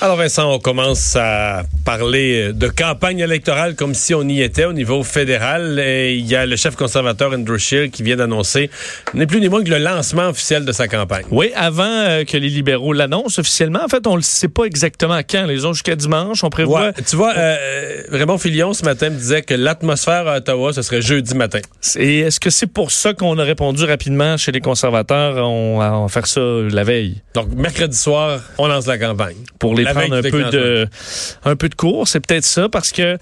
Alors Vincent, on commence à parler de campagne électorale comme si on y était au niveau fédéral. Et il y a le chef conservateur Andrew Scheer qui vient d'annoncer, n'est plus ni moins que le lancement officiel de sa campagne. Oui, avant euh, que les libéraux l'annoncent officiellement. En fait, on ne sait pas exactement quand. Ils ont jusqu'à dimanche. On prévoit. Ouais, tu vois, euh, Raymond Filion ce matin me disait que l'atmosphère à Ottawa, ce serait jeudi matin. Et est-ce que c'est pour ça qu'on a répondu rapidement chez les conservateurs? On va faire ça la veille? Donc mercredi soir, on lance la campagne. Pour les prendre un peu, de, un peu de cours. C'est peut-être ça parce que,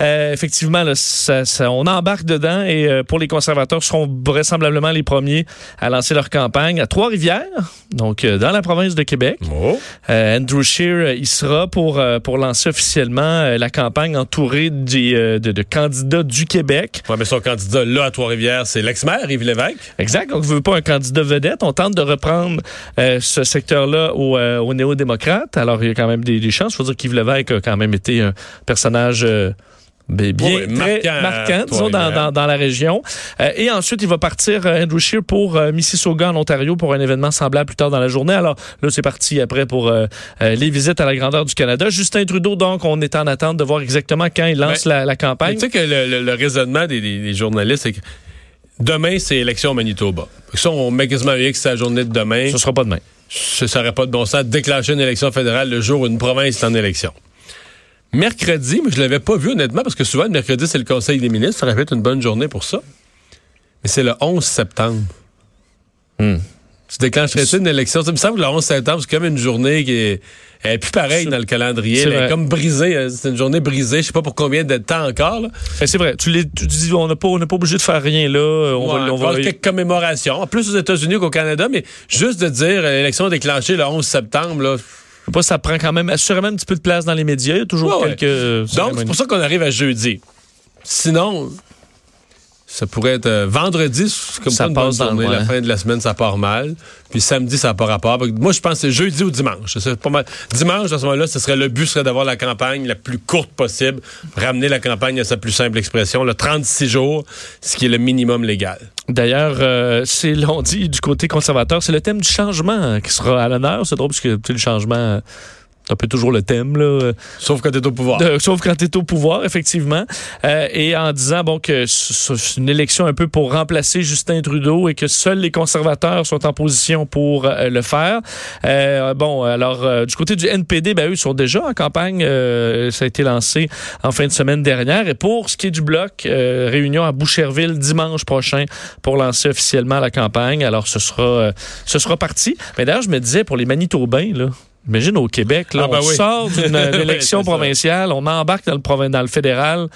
euh, effectivement, là, ça, ça, on embarque dedans et euh, pour les conservateurs seront vraisemblablement les premiers à lancer leur campagne à Trois-Rivières, donc euh, dans la province de Québec. Oh. Andrew Scheer il sera pour, pour lancer officiellement la campagne entourée des, de, de, candidats du Québec. Ouais, mais son candidat là à Trois-Rivières, c'est l'ex-maire Yves Lévesque. Exact. Donc, on ne veut pas un candidat vedette. On tente de reprendre ce secteur-là aux, aux néo-démocrates. Alors, il y a quand même des, des chances. Il faut dire qu'Yves Lévesque a quand même été un personnage bien Oui, marquant, marquant disons, dans, dans, dans la région. Euh, et ensuite, il va partir, euh, Andrew Scheer, pour euh, Mississauga, en Ontario, pour un événement semblable plus tard dans la journée. Alors là, c'est parti après pour les visites à la grandeur du Canada. Justin Trudeau, donc, on est en attente de voir exactement quand il lance Ben, la, campagne. Tu sais que le, le- le raisonnement des, des- des journalistes, c'est que demain, c'est élection au Manitoba. Ça, on met quasiment que c'est la journée de demain. Ce sera pas demain. Ce serait pas de bon sens de déclencher une élection fédérale le jour où une province est en élection. Mercredi, mais je l'avais pas vu honnêtement, parce que souvent, le mercredi, c'est le Conseil des ministres. Ça aurait pu être une bonne journée pour ça. Mais c'est le 11 septembre. Hmm. Tu déclencherais-tu une élection? Ça me semble que le 11 septembre, c'est comme une journée qui est, elle est plus pareille dans le calendrier. Elle est comme brisée. euh, C'est une journée brisée. Je sais pas pour combien de temps encore. Ben, c'est vrai. Tu, dis, on n'a pas, on n'est pas obligé de faire rien là. On Ouais, va, on va- quelques commémorations. En plus aux États-Unis qu'au Canada, mais juste de dire euh, l'élection déclenchée le 11 septembre, là. Je sais pas, ça prend quand même assurément un petit peu de place dans les médias. Il y a toujours Ouais, quelques. euh, Donc, c'est pour ça qu'on arrive à jeudi. Sinon, ça pourrait être euh, vendredi, comme Ça passe dans journée. La fin de la semaine, ça part mal. Puis samedi, ça n'a pas rapport. Moi, je pense que c'est jeudi ou dimanche. C'est pas mal. Dimanche, à ce moment-là, ce serait le but serait d'avoir la campagne la plus courte possible, ramener la campagne à sa plus simple expression, le 36 jours, ce qui est le minimum légal. D'ailleurs, euh, c'est l'on dit du côté conservateur, c'est le thème du changement hein, qui sera à l'honneur. C'est drôle parce que le changement, euh, c'est un peu toujours le thème là. Sauf quand tu es au pouvoir. De- sauf quand tu es au pouvoir, effectivement. Euh, et en disant bon que c'est une élection un peu pour remplacer Justin Trudeau et que seuls les conservateurs sont en position pour euh, le faire. Euh, bon, alors euh, du côté du NPD, ben eux sont déjà en campagne. Euh, ça a été lancé en fin de semaine dernière. Et pour ce qui est du bloc, euh, réunion à Boucherville dimanche prochain pour lancer officiellement la campagne. Alors ce sera, euh, ce sera parti. Mais d'ailleurs, je me disais pour les Manitobains là. Imagine au Québec, là, Ah, ben on oui. sort d'une Oui, élection provinciale, on embarque dans le, dans le fédéral.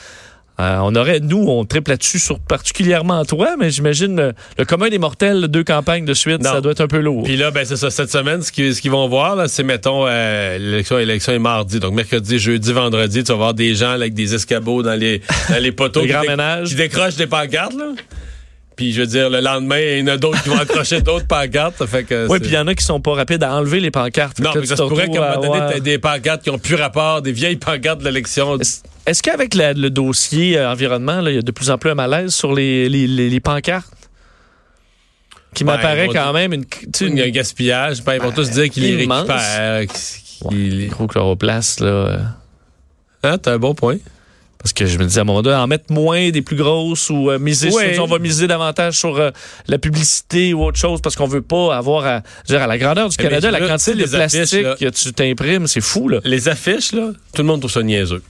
Euh, on aurait, nous, on triple là-dessus, sur, particulièrement toi, mais j'imagine le, le commun des mortels, deux campagnes de suite, Non. ça doit être un peu lourd. Puis là, ben c'est ça. Cette semaine, ce qu'ils vont voir, c'est mettons euh, l'élection, l'élection est mardi. Donc mercredi, jeudi, vendredi, tu vas voir des gens là, avec des escabeaux dans les dans les poteaux Le qui, grand dé- ménage. qui décrochent des pancartes. Là. Puis je veux dire, le lendemain, il y en a d'autres qui vont accrocher d'autres pancartes. Ça fait que Oui, puis il y en a qui sont pas rapides à enlever les pancartes. non, mais ça se pourrait qu'à un moment donné, avoir- des pancartes qui ont plus rapport, des vieilles pancartes de l'élection. Est-ce qu'avec le dossier euh, environnement, il y a de plus en plus un malaise sur les, les, les- les pancartes? Qui Ben, m'apparaît quand dire- même une. tu sais, Il y a un une gaspillage. Ben, ils vont tous dire qu'ils les récupèrent. qu'ils- gros chloroplaste, là. euh, Hein, t'as un bon point. Parce que je me disais à un moment donné, en mettre moins des plus grosses ou euh, miser Ouais. sur, on va miser davantage sur euh, la publicité ou autre chose parce qu'on veut pas avoir à, dire, à la grandeur du Eh, Canada, la quantité de affiches, plastique que tu t'imprimes, c'est fou, là. les affiches, là, tout le monde trouve ça niaiseux.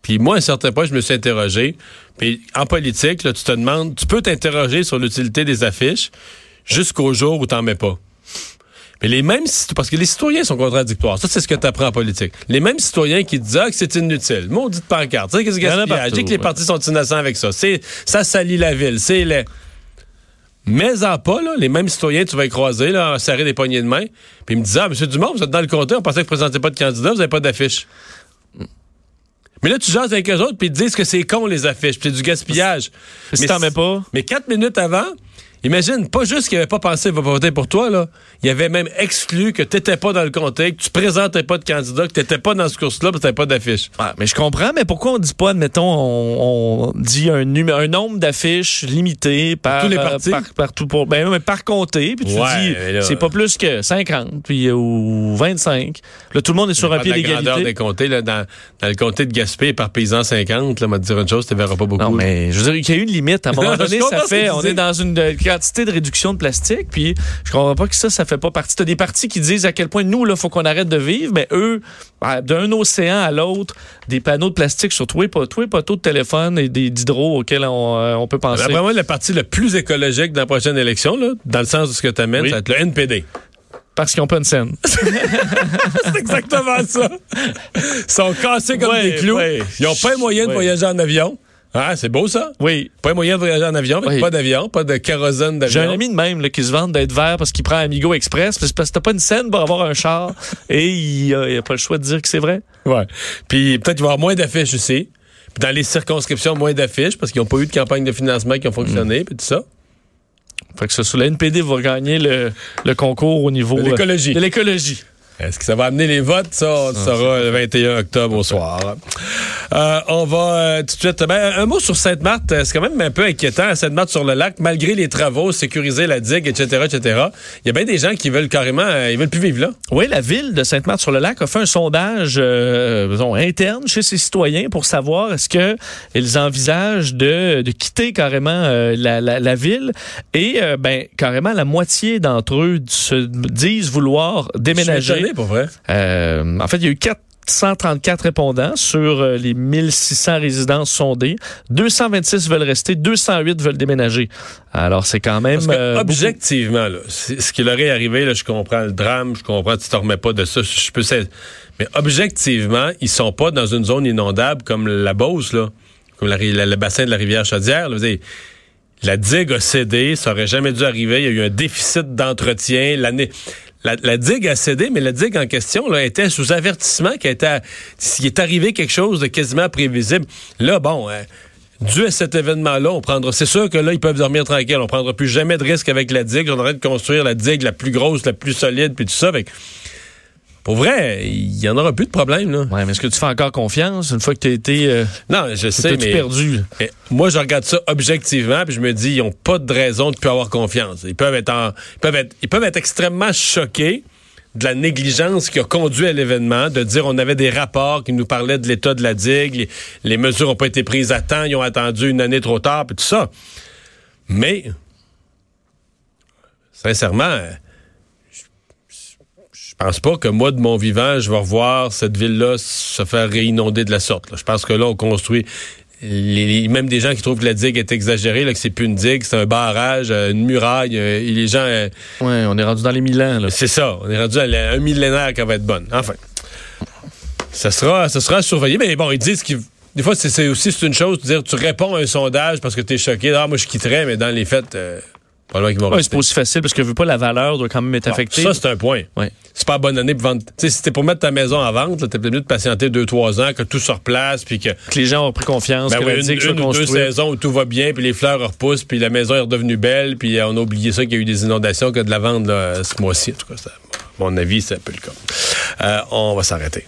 Puis moi, à un certain point, je me suis interrogé. Puis en politique, là, tu te demandes, tu peux t'interroger sur l'utilité des affiches jusqu'au jour où t'en mets pas. Mais les mêmes citoyens, parce que les citoyens sont contradictoires. Ça, c'est ce que tu apprends en politique. Les mêmes citoyens qui disent ah, que c'est inutile. Maudite pancarte. Tu sais, qu'est-ce que que les partis sont innocents avec ça. C'est, ça salit la ville. C'est laid. Mais en pas, là, les mêmes citoyens, tu vas les croiser, là, serrer des poignées de main. Puis ils me disaient, ah, M. Dumont, vous êtes dans le comté, on pensait que vous ne présentez pas de candidat, vous n'avez pas d'affiche. Mais là, tu jases avec eux autres, puis ils te disent que c'est con, les affiches, puis c'est du gaspillage. Si Mais t'en mets pas, Mais quatre minutes avant, Imagine, pas juste qu'il avait pas pensé va voter pour toi, là. Il avait même exclu que t'étais pas dans le comté, que tu présentais pas de candidat, que t'étais pas dans ce course-là, parce que t'avais pas d'affiche. Mais je comprends, mais pourquoi on dit pas, admettons, on, on dit un, nombre d'affiches limité par, tous les euh, partis? par, par tout pour, ben, mais par comté, puis tu Ouais, dis, c'est pas plus que 50, puis, euh, ou 25. Là, tout le monde est sur un pied d'égalité. des comtés, là, dans, dans le comté de Gaspé, par paysan 50, là, m'a dire une chose, tu verras pas beaucoup. Non, mais je veux dire qu'il y a une limite. À un moment donné, ça fait, tu on est dans une euh, quantité de réduction de plastique, puis je comprends pas que ça, ça fait pas partie. T'as des partis qui disent à quel point nous, là, faut qu'on arrête de vivre, mais eux, ah, d'un océan à l'autre, des panneaux de plastique sur tous les, tous les poteaux de téléphone et des d'hydro auxquels on, euh, on peut penser. D'après moi, le parti le plus écologique dans la prochaine élection, là, dans le sens de ce que tu amènes, Oui. ça va être le NPD. Parce qu'ils ont pas une scène. C'est exactement ça. Ils sont cassés comme Ouais, des clous. ouais. Ils n'ont pas un moyen de voyager en avion. Ah, c'est beau ça? Oui. Pas un moyen de voyager en avion, mais Oui. pas d'avion, pas de kérosène J'ai d'avion. un ami de même là, qui se vante d'être vert parce qu'il prend Amigo Express, parce parce que t'as pas une scène pour avoir un char et il a, il a pas le choix de dire que c'est vrai. Ouais. Puis peut-être qu'il va y avoir moins d'affiches aussi. Puis dans les circonscriptions, moins d'affiches parce qu'ils n'ont pas eu de campagne de financement qui ont fonctionné, Mm. puis tout ça. Fait que ça, sur la NPD va gagner le, le concours au niveau De euh, l'écologie. de l'écologie. Est-ce que ça va amener les votes? Ça, on le saura le 21 octobre au soir. Euh, on va euh, tout de suite. Ben, un mot sur Sainte-Marthe. Euh, C'est quand même un peu inquiétant. Sainte-Marthe sur le lac, malgré les travaux, sécuriser la digue, etc., etc. Il y a bien des gens qui veulent carrément, euh, ils veulent plus vivre là. Oui, la ville de Sainte-Marthe-sur-le-Lac a fait un sondage disons, interne chez ses citoyens pour savoir est-ce que ils envisagent de, de quitter carrément la, la- la ville et ben carrément la moitié d'entre eux se disent vouloir déménager. Étonné, pour vrai? Euh, en fait, il y a eu 434 répondants sur euh, les 1600 résidences sondées. 226 veulent rester, 208 veulent déménager. Alors, c'est quand même... Parce que, euh, objectivement, là, ce qui leur est arrivé, là, je comprends le drame, je comprends, tu te remets pas de ça, je peux Mais objectivement, ils sont pas dans une zone inondable comme la Beauce, là, comme la ri- la- le bassin de la rivière Chaudière. là. Vous savez, la digue a cédé, ça aurait jamais dû arriver. Il y a eu un déficit d'entretien. L'année, la, digue a cédé, mais la digue en question là, était sous avertissement, qui était, est arrivé quelque chose de quasiment prévisible. Là, bon. hein, Dû à cet événement-là, on prendra. C'est sûr que là, ils peuvent dormir tranquille. On prendra plus jamais de risque avec la digue. On aurait de construire la digue la plus grosse, la plus solide, puis tout ça. Pour vrai, il y en aura plus de problème, là. Ouais, mais est-ce que tu fais encore confiance une fois que tu as été euh, Non, je sais, mais. perdu? Mais moi, je regarde ça objectivement, puis je me dis, ils n'ont pas de raison de plus avoir confiance. Ils peuvent être, en- ils peuvent être, ils peuvent être extrêmement choqués de la négligence qui a conduit à l'événement, de dire on avait des rapports qui nous parlaient de l'état de la digue, les, les mesures n'ont pas été prises à temps, ils ont attendu une année trop tard, puis tout ça. Mais, sincèrement, je pense pas que moi, de mon vivant, je vais revoir cette ville-là se faire réinonder de la sorte. là. Je pense que là, on construit. les- même des gens qui trouvent que la digue est exagérée, là, que c'est plus une digue, c'est un barrage, euh, une muraille. euh, et les gens, euh, Ouais, on est rendu dans les mille ans. C'est ça. On est rendu à la- un millénaire qui va être bonne. Enfin, ça sera, ça sera surveillé. Mais bon, ils disent qu'ils des fois, c'est aussi une chose de dire tu réponds à un sondage parce que tu es choqué. Ah, moi, je quitterais, mais dans les faits, euh, pas loin qu'ils vont Ouais, c'est pas aussi facile parce que vu pas la valeur doit quand même être Bon, affectée. ça, c'est un point. Ouais. C'est pas bonne année pour vendre. Si c'était pour mettre ta maison en vente, t'es peut-être mieux de patienter deux, trois ans, que tout se replace, puis que. que les gens ont pris confiance, Ben que la une, soit une ou deux saisons où tout va bien, puis les fleurs repoussent, puis la maison est redevenue belle, puis euh, on a oublié ça qu'il y a eu des inondations que de la vente là, ce mois-ci. En tout cas, ça- à mon avis, c'est un peu le cas. Euh, on va s'arrêter.